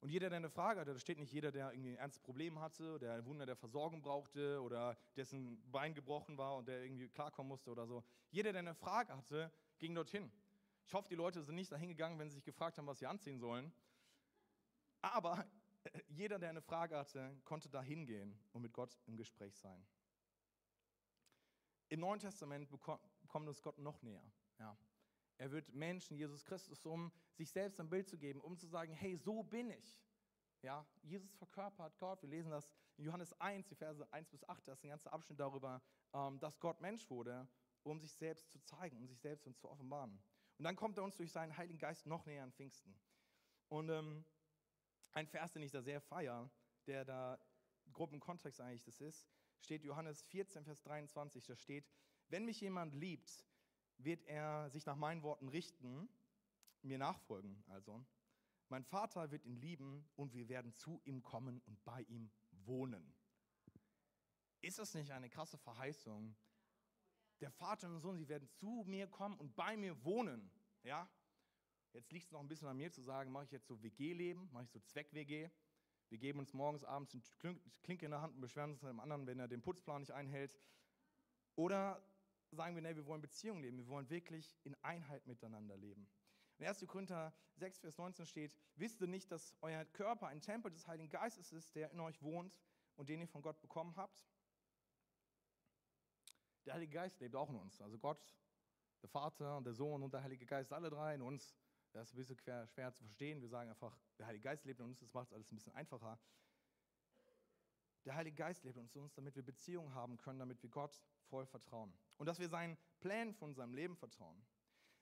Und jeder, der eine Frage hatte, da steht nicht jeder, der irgendwie ein ernstes Problem hatte, der ein Wunder der Versorgung brauchte oder dessen Bein gebrochen war und der irgendwie klarkommen musste oder so. Jeder, der eine Frage hatte, ging dorthin. Ich hoffe, die Leute sind nicht dahin gegangen, wenn sie sich gefragt haben, was sie anziehen sollen. Aber jeder, der eine Frage hatte, konnte da hingehen und mit Gott im Gespräch sein. Im Neuen Testament kommt uns Gott noch näher. Ja. Er wird Menschen, Jesus Christus, um sich selbst ein Bild zu geben, um zu sagen, hey, so bin ich. Ja, Jesus verkörpert Gott. Wir lesen das in Johannes 1, die Verse 1 bis 8, das ist ein ganzer Abschnitt darüber, ähm, dass Gott Mensch wurde, um sich selbst zu zeigen, um sich selbst uns zu offenbaren. Und dann kommt er uns durch seinen Heiligen Geist noch näher an Pfingsten. Und ähm, Ein Vers, den ich da sehr feier, der da grob im Kontext eigentlich das ist, steht Johannes 14, Vers 23, da steht, wenn mich jemand liebt, wird er sich nach meinen Worten richten, mir nachfolgen also. Mein Vater wird ihn lieben und wir werden zu ihm kommen und bei ihm wohnen. Ist das nicht eine krasse Verheißung? Der Vater und der Sohn, sie werden zu mir kommen und bei mir wohnen. Ja? Jetzt liegt es noch ein bisschen an mir zu sagen, mache ich jetzt so WG-Leben, mache ich so Zweck-WG. Wir geben uns morgens, abends eine Klinke in der Hand und beschweren uns dem anderen, wenn er den Putzplan nicht einhält. Oder sagen wir, nee, wir wollen Beziehungen leben, wir wollen wirklich in Einheit miteinander leben. In 1. Korinther 6, Vers 19 steht, wisst ihr nicht, dass euer Körper ein Tempel des Heiligen Geistes ist, der in euch wohnt und den ihr von Gott bekommen habt? Der Heilige Geist lebt auch in uns. Also Gott, der Vater, der Sohn und der Heilige Geist, alle drei in uns. Das ist ein bisschen schwer, schwer zu verstehen. Wir sagen einfach, der Heilige Geist lebt in uns, das macht es alles ein bisschen einfacher. Der Heilige Geist lebt in uns, damit wir Beziehungen haben können, damit wir Gott voll vertrauen. Und dass wir seinen Plänen von unserem Leben vertrauen.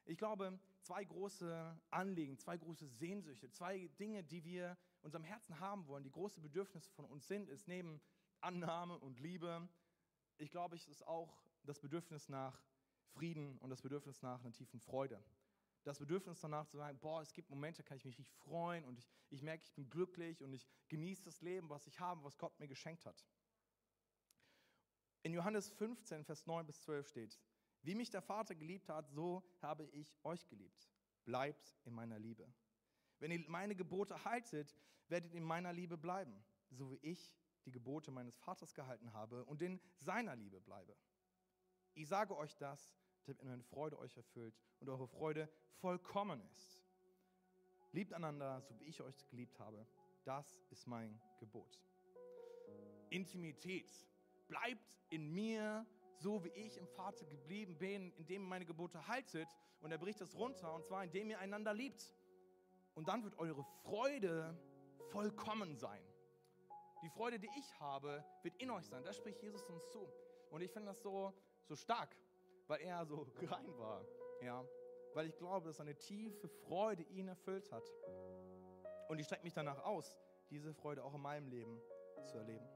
Ich glaube, zwei große Anliegen, zwei große Sehnsüchte, zwei Dinge, die wir in unserem Herzen haben wollen, die große Bedürfnisse von uns sind, ist neben Annahme und Liebe, ich glaube, es ist auch das Bedürfnis nach Frieden und das Bedürfnis nach einer tiefen Freude. Das Bedürfnis danach zu sagen, boah, es gibt Momente, da kann ich mich richtig freuen und ich, ich merke, ich bin glücklich und ich genieße das Leben, was ich habe, was Gott mir geschenkt hat. In Johannes 15, Vers 9 bis 12 steht, wie mich der Vater geliebt hat, so habe ich euch geliebt. Bleibt in meiner Liebe. Wenn ihr meine Gebote haltet, werdet ihr in meiner Liebe bleiben, so wie ich die Gebote meines Vaters gehalten habe und in seiner Liebe bleibe. Ich sage euch das, damit meine Freude euch erfüllt und eure Freude vollkommen ist. Liebt einander, so wie ich euch geliebt habe. Das ist mein Gebot. Intimität. Bleibt in mir, so wie ich im Vater geblieben bin, indem ihr meine Gebote haltet. Und er bricht das runter, und zwar indem ihr einander liebt. Und dann wird eure Freude vollkommen sein. Die Freude, die ich habe, wird in euch sein. Das spricht Jesus uns zu. Und ich finde das so, so stark, weil er so [LAUGHS] rein war. Ja? Weil ich glaube, dass eine tiefe Freude ihn erfüllt hat. Und ich strecke mich danach aus, diese Freude auch in meinem Leben zu erleben.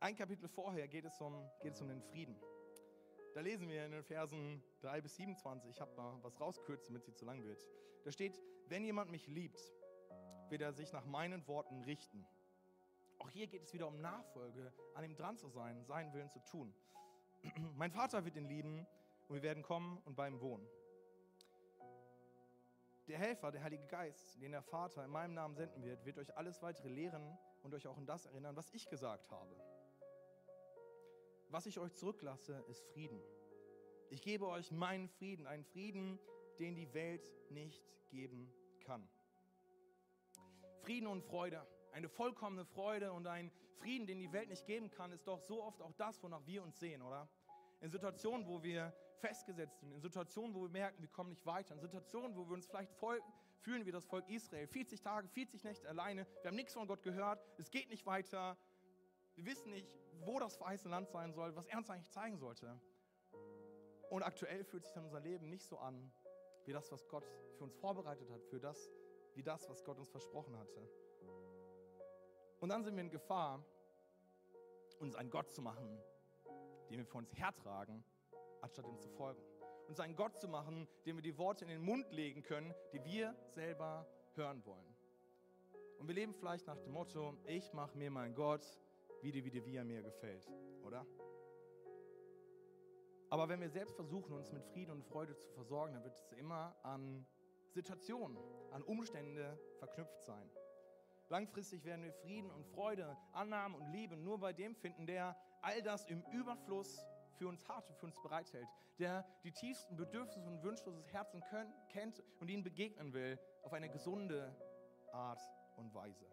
Ein Kapitel vorher geht es um, geht es um den Frieden. Da lesen wir in den Versen 3 bis 27, ich habe mal was rauskürzt, damit sie zu lang wird. Da steht, wenn jemand mich liebt, wird er sich nach meinen Worten richten. Auch hier geht es wieder um Nachfolge, an ihm dran zu sein, seinen Willen zu tun. [CLEARS THROAT] mein Vater wird ihn lieben und wir werden kommen und bei ihm wohnen. Der Helfer, der Heilige Geist, den der Vater in meinem Namen senden wird, wird euch alles weitere lehren und euch auch an das erinnern, was ich gesagt habe. Was ich euch zurücklasse, ist Frieden. Ich gebe euch meinen Frieden, einen Frieden, den die Welt nicht geben kann. Frieden und Freude, eine vollkommene Freude und ein Frieden, den die Welt nicht geben kann, ist doch so oft auch das, wonach wir uns sehen, oder? In Situationen, wo wir festgesetzt sind, in Situationen, wo wir merken, wir kommen nicht weiter, in Situationen, wo wir uns vielleicht voll fühlen wie das Volk Israel, 40 Tage, 40 Nächte alleine, wir haben nichts von Gott gehört, es geht nicht weiter, wir wissen nicht, wo das verheißene Land sein soll, was er uns eigentlich zeigen sollte. Und aktuell fühlt sich dann unser Leben nicht so an, wie das, was Gott für uns vorbereitet hat, für das, wie das, was Gott uns versprochen hatte. Und dann sind wir in Gefahr, uns einen Gott zu machen, den wir vor uns hertragen, anstatt ihm zu folgen. Uns einen Gott zu machen, dem wir die Worte in den Mund legen können, die wir selber hören wollen. Und wir leben vielleicht nach dem Motto, ich mache mir meinen Gott, wie die, wie die, wie er mir gefällt, oder? Aber wenn wir selbst versuchen, uns mit Frieden und Freude zu versorgen, dann wird es immer an Situationen, an Umstände verknüpft sein. Langfristig werden wir Frieden und Freude, Annahme und Liebe nur bei dem finden, der all das im Überfluss für uns hat und für uns bereithält, der die tiefsten Bedürfnisse und Wünsche unseres Herzens kennt und ihnen begegnen will auf eine gesunde Art und Weise.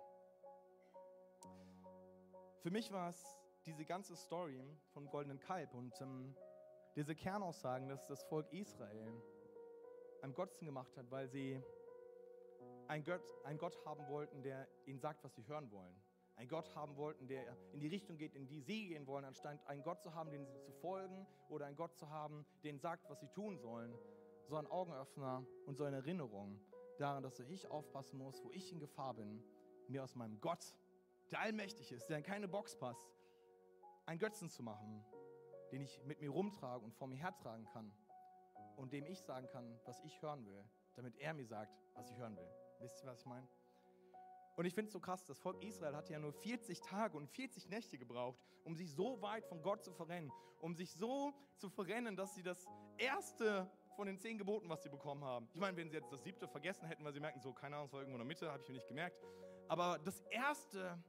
Für mich war es diese ganze Story vom goldenen Kalb und ähm, diese Kernaussagen, dass das Volk Israel einem Götzen gemacht hat, weil sie einen Gott, einen Gott haben wollten, der ihnen sagt, was sie hören wollen. Einen Gott haben wollten, der in die Richtung geht, in die sie gehen wollen, anstatt einen Gott zu haben, den sie zu folgen oder einen Gott zu haben, ihnen sagt, was sie tun sollen. So ein Augenöffner und so eine Erinnerung, daran, dass ich aufpassen muss, wo ich in Gefahr bin, mir aus meinem Gott, der allmächtig ist, der in keine Box passt, einen Götzen zu machen, den ich mit mir rumtrage und vor mir hertragen kann und dem ich sagen kann, was ich hören will, damit er mir sagt, was ich hören will. Wisst ihr, was ich meine? Und ich finde es so krass, das Volk Israel hat ja nur 40 Tage und 40 Nächte gebraucht, um sich so weit von Gott zu verrennen, um sich so zu verrennen, dass sie das erste von den zehn Geboten, was sie bekommen haben. Ich meine, wenn sie jetzt das siebte vergessen hätten, weil sie merken, so, keine Ahnung, es war irgendwo in der Mitte, habe ich mir nicht gemerkt. Aber das erste,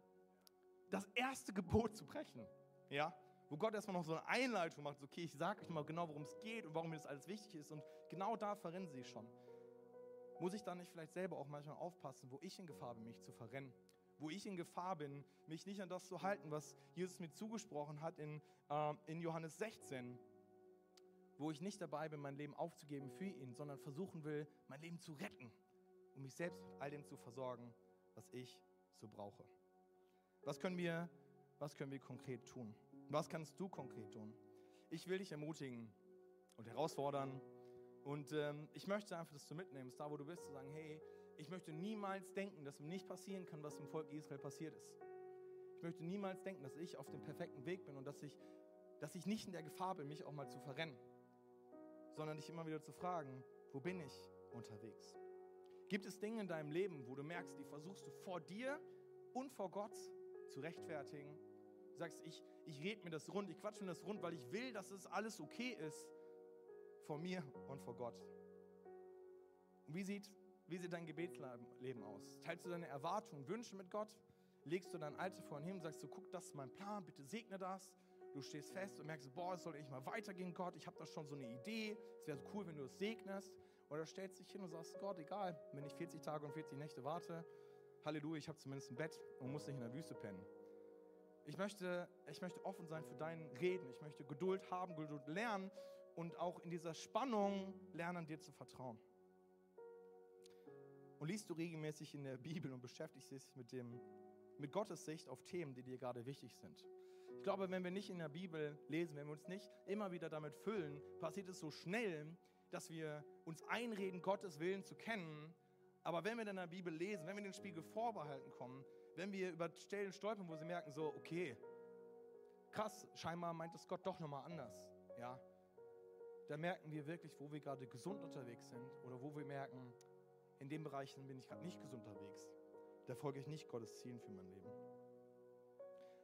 das erste Gebot zu brechen, ja, wo Gott erstmal noch so eine Einleitung macht, so, okay, ich sage euch mal genau, worum es geht und warum mir das alles wichtig ist. Und genau da verrennen sie schon. Muss ich da nicht vielleicht selber auch manchmal aufpassen, wo ich in Gefahr bin, mich zu verrennen? Wo ich in Gefahr bin, mich nicht an das zu halten, was Jesus mir zugesprochen hat in, äh, in Johannes 16, wo ich nicht dabei bin, mein Leben aufzugeben für ihn, sondern versuchen will, mein Leben zu retten, um mich selbst mit all dem zu versorgen, was ich so brauche. Was können wir, was können wir konkret tun? Was kannst du konkret tun? Ich will dich ermutigen und herausfordern. Und ähm, ich möchte einfach, dass du mitnimmst, da wo du bist, zu sagen, hey, ich möchte niemals denken, dass mir nicht passieren kann, was im Volk Israel passiert ist. Ich möchte niemals denken, dass ich auf dem perfekten Weg bin und dass ich, dass ich nicht in der Gefahr bin, mich auch mal zu verrennen, sondern dich immer wieder zu fragen, wo bin ich unterwegs? Gibt es Dinge in deinem Leben, wo du merkst, die versuchst du vor dir und vor Gott zu rechtfertigen? Du sagst, ich, ich rede mir das rund, ich quatsche mir das rund, weil ich will, dass es alles okay ist vor mir und vor Gott. Und wie sieht, wie sieht dein Gebetsleben aus? Teilst du deine Erwartungen, Wünsche mit Gott? Legst du dein Alte vor ihn hin und sagst du, guck, das ist mein Plan, bitte segne das. Du stehst fest und merkst, boah, es soll echt mal weitergehen, Gott. Ich habe da schon so eine Idee. Es wäre so cool, wenn du es segnest. Oder stellst dich hin und sagst, Gott, egal, wenn ich 40 Tage und 40 Nächte warte, Halleluja, ich habe zumindest ein Bett und muss nicht in der Wüste pennen. Ich möchte, ich möchte offen sein für dein Reden. Ich möchte Geduld haben, Geduld lernen und auch in dieser Spannung lernen, dir zu vertrauen. Und liest du regelmäßig in der Bibel und beschäftigst dich mit, dem, mit Gottes Sicht auf Themen, die dir gerade wichtig sind. Ich glaube, wenn wir nicht in der Bibel lesen, wenn wir uns nicht immer wieder damit füllen, passiert es so schnell, dass wir uns einreden, Gottes Willen zu kennen. Aber wenn wir dann in der Bibel lesen, wenn wir den Spiegel vorbehalten kommen, wenn wir über Stellen stolpern, wo sie merken, so, okay, krass, scheinbar meint es Gott doch nochmal anders, ja, da merken wir wirklich, wo wir gerade gesund unterwegs sind oder wo wir merken, in den Bereichen bin ich gerade nicht gesund unterwegs. Da folge ich nicht Gottes Zielen für mein Leben.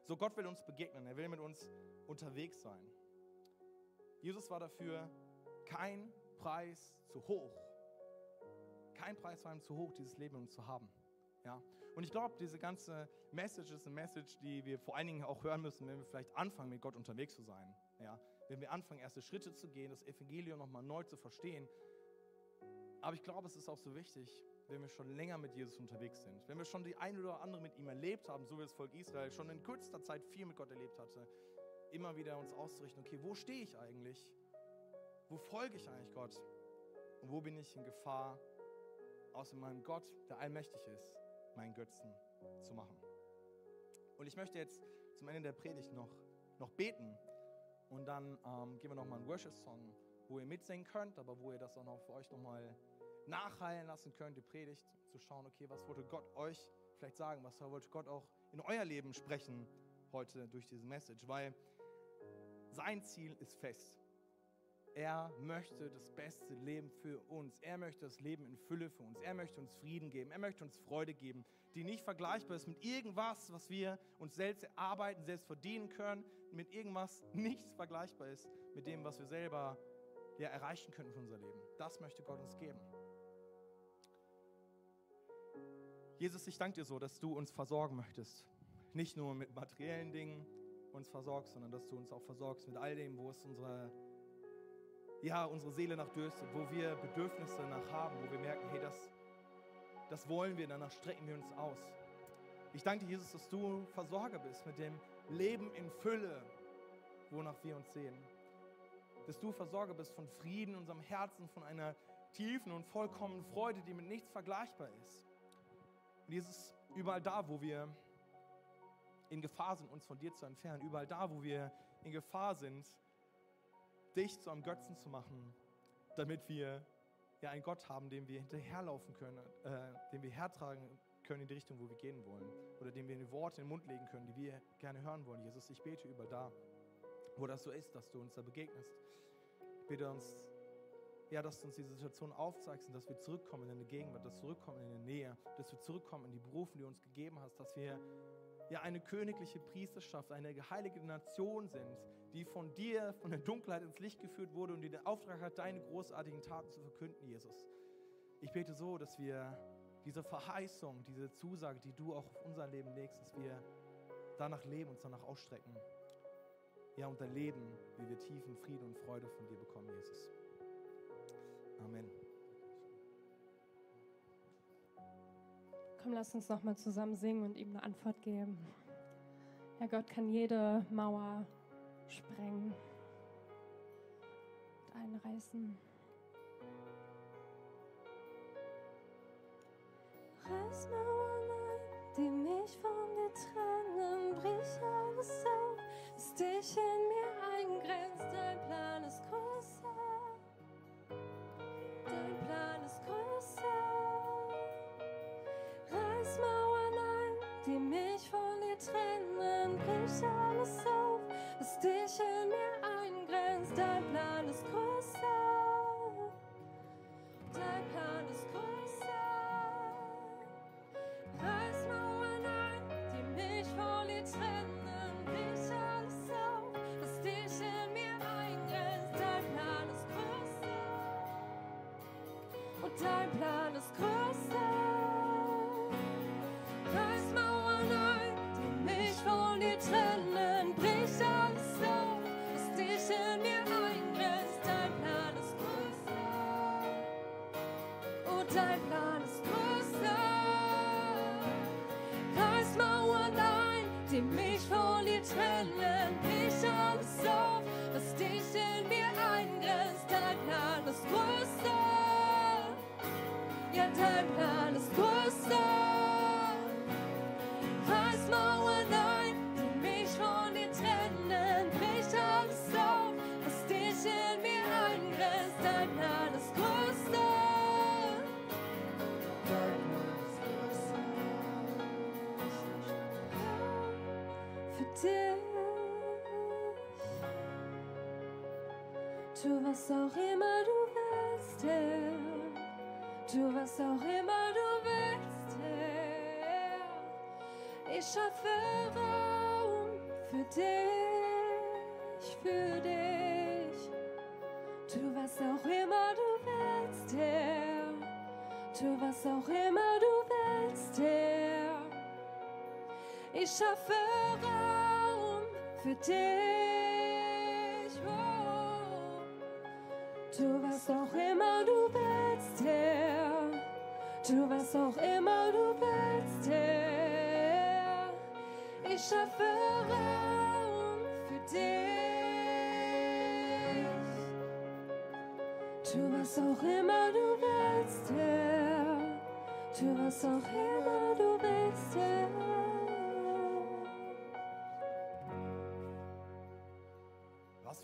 So, Gott will uns begegnen, er will mit uns unterwegs sein. Jesus war dafür kein Preis zu hoch. Kein Preis war ihm zu hoch, dieses Leben zu haben. Ja? Und ich glaube, diese ganze Message ist eine Message, die wir vor allen Dingen auch hören müssen, wenn wir vielleicht anfangen, mit Gott unterwegs zu sein. Ja? Wenn wir anfangen, erste Schritte zu gehen, das Evangelium nochmal neu zu verstehen. Aber ich glaube, es ist auch so wichtig, wenn wir schon länger mit Jesus unterwegs sind, wenn wir schon die eine oder andere mit ihm erlebt haben, so wie das Volk Israel schon in kürzester Zeit viel mit Gott erlebt hatte, immer wieder uns auszurichten, okay, wo stehe ich eigentlich? Wo folge ich eigentlich Gott? Und wo bin ich in Gefahr, außer meinem Gott, der allmächtig ist, meinen Götzen zu machen. Und ich möchte jetzt zum Ende der Predigt noch, noch beten und dann ähm, gehen wir nochmal einen Worship-Song, wo ihr mitsingen könnt, aber wo ihr das auch noch für euch nochmal nachhallen lassen könnt, die Predigt, zu schauen, okay, was wollte Gott euch vielleicht sagen, was wollte Gott auch in euer Leben sprechen heute durch diese Message, weil sein Ziel ist fest. Er möchte das beste Leben für uns. Er möchte das Leben in Fülle für uns. Er möchte uns Frieden geben. Er möchte uns Freude geben, die nicht vergleichbar ist mit irgendwas, was wir uns selbst erarbeiten, selbst verdienen können, mit irgendwas nichts vergleichbar ist mit dem, was wir selber ja, erreichen können für unser Leben. Das möchte Gott uns geben. Jesus, ich danke dir so, dass du uns versorgen möchtest. Nicht nur mit materiellen Dingen uns versorgst, sondern dass du uns auch versorgst mit all dem, wo es unsere ja, unsere Seele nach dürstet, wo wir Bedürfnisse nach haben, wo wir merken, hey, das, das wollen wir, danach strecken wir uns aus. Ich danke dir, Jesus, dass du Versorger bist mit dem Leben in Fülle, wonach wir uns sehen. Dass du Versorger bist von Frieden in unserem Herzen, von einer tiefen und vollkommenen Freude, die mit nichts vergleichbar ist. Und Jesus, überall da, wo wir in Gefahr sind, uns von dir zu entfernen, überall da, wo wir in Gefahr sind, dich zu einem Götzen zu machen, damit wir ja, einen Gott haben, dem wir hinterherlaufen können, äh, den wir hertragen können in die Richtung, wo wir gehen wollen. Oder dem wir Worte in den Mund legen können, die wir gerne hören wollen. Jesus, ich bete über da, wo das so ist, dass du uns da begegnest. Ich bitte uns, ja, dass du uns diese Situation aufzeigst und dass wir zurückkommen in deine Gegenwart, dass wir zurückkommen in die Nähe, dass wir zurückkommen in die Berufe, die du uns gegeben hast, dass wir ja eine königliche Priesterschaft, eine geheiligte Nation sind, die von dir, von der Dunkelheit ins Licht geführt wurde und die den Auftrag hat, deine großartigen Taten zu verkünden, Jesus. Ich bete so, dass wir diese Verheißung, diese Zusage, die du auch auf unser Leben legst, dass wir danach leben, uns danach ausstrecken. Ja, und erleben, wie wir tiefen Frieden und Freude von dir bekommen, Jesus. Amen. Komm, lass uns nochmal zusammen singen und ihm eine Antwort geben. Ja, Gott kann jede Mauer sprengen und einreißen. Reiß Mauern ein, die mich von dir trennen, brich alles auf, was dich in mir eingrenzt. Dein Plan dein Plan ist größer. Reiß ein, die mich von dir trennen, brich alles auf, was dich in mir eingrenzt. Dein Plan ist größer, ja dein Plan was auch immer du willst, Herr. Tu was auch immer du willst, Herr. Ich schaffe Raum für dich, für dich. Tu was auch immer du willst, Herr. Tu was auch immer du willst, Herr. Ich schaffe Raum für dich. Oh. Tu was auch immer du willst, Herr. Tu was auch immer du willst, Herr. Ich schaffe Raum für dich. Tu was auch immer du willst, Herr. Tu was auch immer du willst, Herr.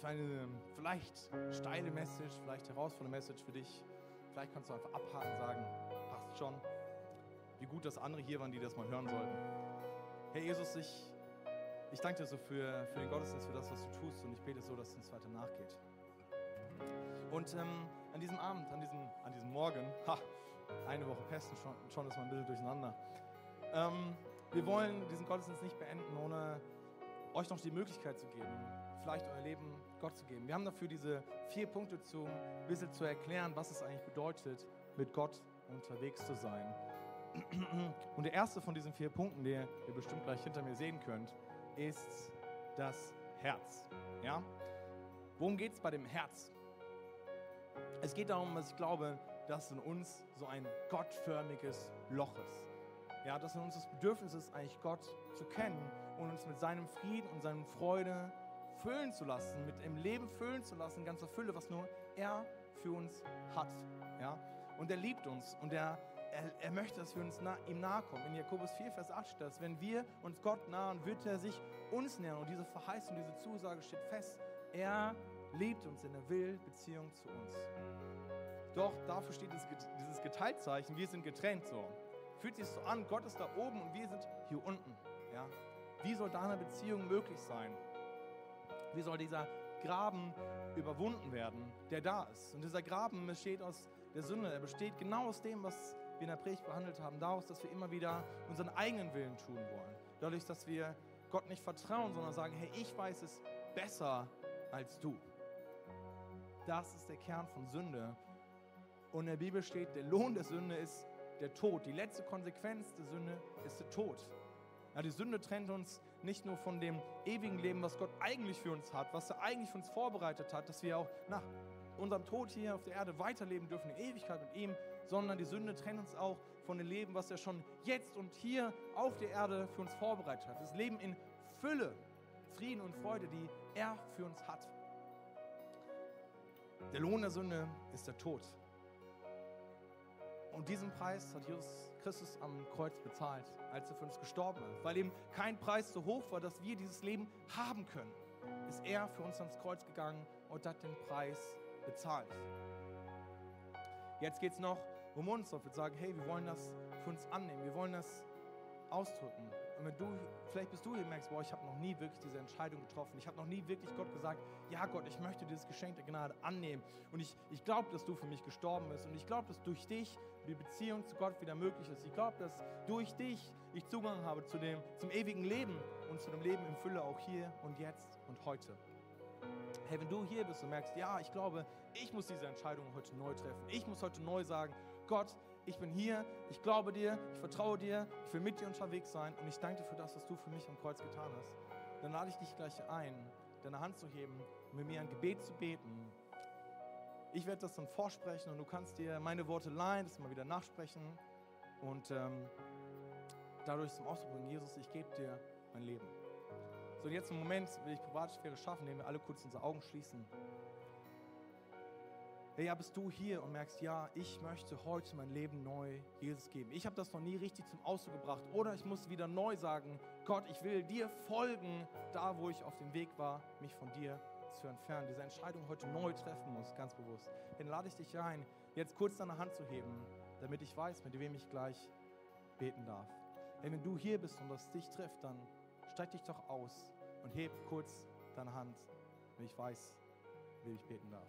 Eine vielleicht steile Message, vielleicht herausfordernde Message für dich. Vielleicht kannst du einfach abhaken und sagen, passt schon. Wie gut, dass andere hier waren, die das mal hören sollten. Herr Jesus, ich, ich danke dir so für, für den Gottesdienst, für das, was du tust und ich bete so, dass es uns weiter nachgeht. Und ähm, an diesem Abend, an diesem, an diesem Morgen, ha, eine Woche Pesten, schon, schon ist man ein bisschen durcheinander. Ähm, wir wollen diesen Gottesdienst nicht beenden, ohne euch noch die Möglichkeit zu geben, vielleicht euer Leben Gott zu geben. Wir haben dafür diese vier Punkte zu, ein bisschen zu erklären, was es eigentlich bedeutet, mit Gott unterwegs zu sein. [CLEARS THROAT] Und der erste von diesen vier Punkten, den ihr bestimmt gleich hinter mir sehen könnt, ist das Herz. Ja? Worum geht es bei dem Herz? Es geht darum, dass ich glaube, dass in uns so ein gottförmiges Loch ist. Ja, dass in uns das Bedürfnis ist, eigentlich Gott zu kennen und uns mit seinem Frieden und seiner Freude füllen zu lassen, mit im Leben füllen zu lassen, ganzer Fülle, was nur er für uns hat. Ja? Und er liebt uns und er, er, er möchte, dass wir uns nah, ihm nahe kommen. In Jakobus 4, Vers 8 steht das, wenn wir uns Gott nahen, wird er sich uns nähern. Und diese Verheißung, diese Zusage steht fest. Er liebt uns, denn er will Beziehung zu uns. Doch dafür steht dieses Get- dieses Geteiltzeichen, wir sind getrennt so. Fühlt sich so an, Gott ist da oben und wir sind hier unten. Ja? Wie soll da eine Beziehung möglich sein? Wie soll dieser Graben überwunden werden, der da ist? Und dieser Graben besteht aus der Sünde. Er besteht genau aus dem, was wir in der Predigt behandelt haben. Daraus, dass wir immer wieder unseren eigenen Willen tun wollen. Dadurch, dass wir Gott nicht vertrauen, sondern sagen, hey, ich weiß es besser als du. Das ist der Kern von Sünde. Und in der Bibel steht, der Lohn der Sünde ist der Tod. Die letzte Konsequenz der Sünde ist der Tod. Ja, die Sünde trennt uns nicht nur von dem ewigen Leben, was Gott eigentlich für uns hat, was er eigentlich für uns vorbereitet hat, dass wir auch nach unserem Tod hier auf der Erde weiterleben dürfen in Ewigkeit mit ihm, sondern die Sünde trennt uns auch von dem Leben, was er schon jetzt und hier auf der Erde für uns vorbereitet hat. Das Leben in Fülle, Frieden und Freude, die er für uns hat. Der Lohn der Sünde ist der Tod. Und diesen Preis hat Jesus Christus am Kreuz bezahlt, als er für uns gestorben ist. Weil eben kein Preis so hoch war, dass wir dieses Leben haben können, ist er für uns ans Kreuz gegangen und hat den Preis bezahlt. Jetzt geht es noch um uns, ob wir sagen, hey, wir wollen das für uns annehmen, wir wollen das ausdrücken. Und wenn du, vielleicht bist du hier und merkst, boah, ich habe noch nie wirklich diese Entscheidung getroffen. Ich habe noch nie wirklich Gott gesagt, ja Gott, ich möchte dieses Geschenk der Gnade annehmen. Und ich, ich glaube, dass du für mich gestorben bist. Und ich glaube, dass durch dich die Beziehung zu Gott wieder möglich ist. Ich glaube, dass durch dich ich Zugang habe zu dem, zum ewigen Leben und zu dem Leben in Fülle auch hier und jetzt und heute. Hey, wenn du hier bist und merkst, ja, ich glaube, ich muss diese Entscheidung heute neu treffen. Ich muss heute neu sagen, Gott, ich bin hier, ich glaube dir, ich vertraue dir, ich will mit dir unterwegs sein und ich danke dir für das, was du für mich am Kreuz getan hast. Dann lade ich dich gleich ein, deine Hand zu heben und mit mir ein Gebet zu beten. Ich werde das dann vorsprechen und du kannst dir meine Worte leihen, das mal wieder nachsprechen und ähm, dadurch zum Ausdruck bringen, Jesus, ich gebe dir mein Leben. So, und jetzt im Moment will ich Privatsphäre schaffen, indem wir alle kurz unsere Augen schließen. Hey, ja, bist du hier und merkst, ja, ich möchte heute mein Leben neu Jesus geben. Ich habe das noch nie richtig zum Ausdruck gebracht. Oder ich muss wieder neu sagen, Gott, ich will dir folgen, da wo ich auf dem Weg war, mich von dir zu entfernen. Diese Entscheidung heute neu treffen muss, ganz bewusst. Dann lade ich dich ein, jetzt kurz deine Hand zu heben, damit ich weiß, mit wem ich gleich beten darf. Hey, wenn du hier bist und das dich trifft, dann streck dich doch aus und heb kurz deine Hand, damit ich weiß, wie ich beten darf.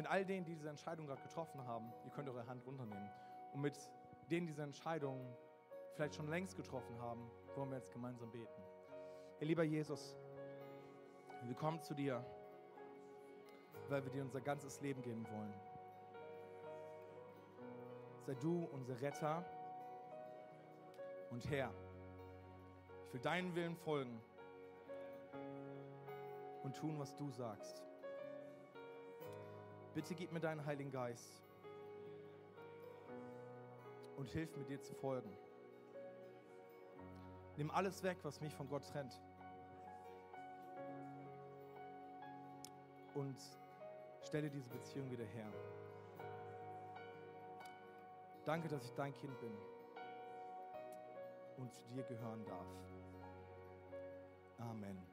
Mit all denen, die diese Entscheidung gerade getroffen haben, ihr könnt eure Hand runternehmen. Und mit denen, die diese Entscheidung vielleicht schon längst getroffen haben, wollen wir jetzt gemeinsam beten. Herr lieber Jesus, wir kommen zu dir, weil wir dir unser ganzes Leben geben wollen. Sei du unser Retter und Herr. Ich will deinen Willen folgen und tun, was du sagst. Bitte gib mir deinen Heiligen Geist und hilf mir dir zu folgen. Nimm alles weg, was mich von Gott trennt. Und stelle diese Beziehung wieder her. Danke, dass ich dein Kind bin und zu dir gehören darf. Amen.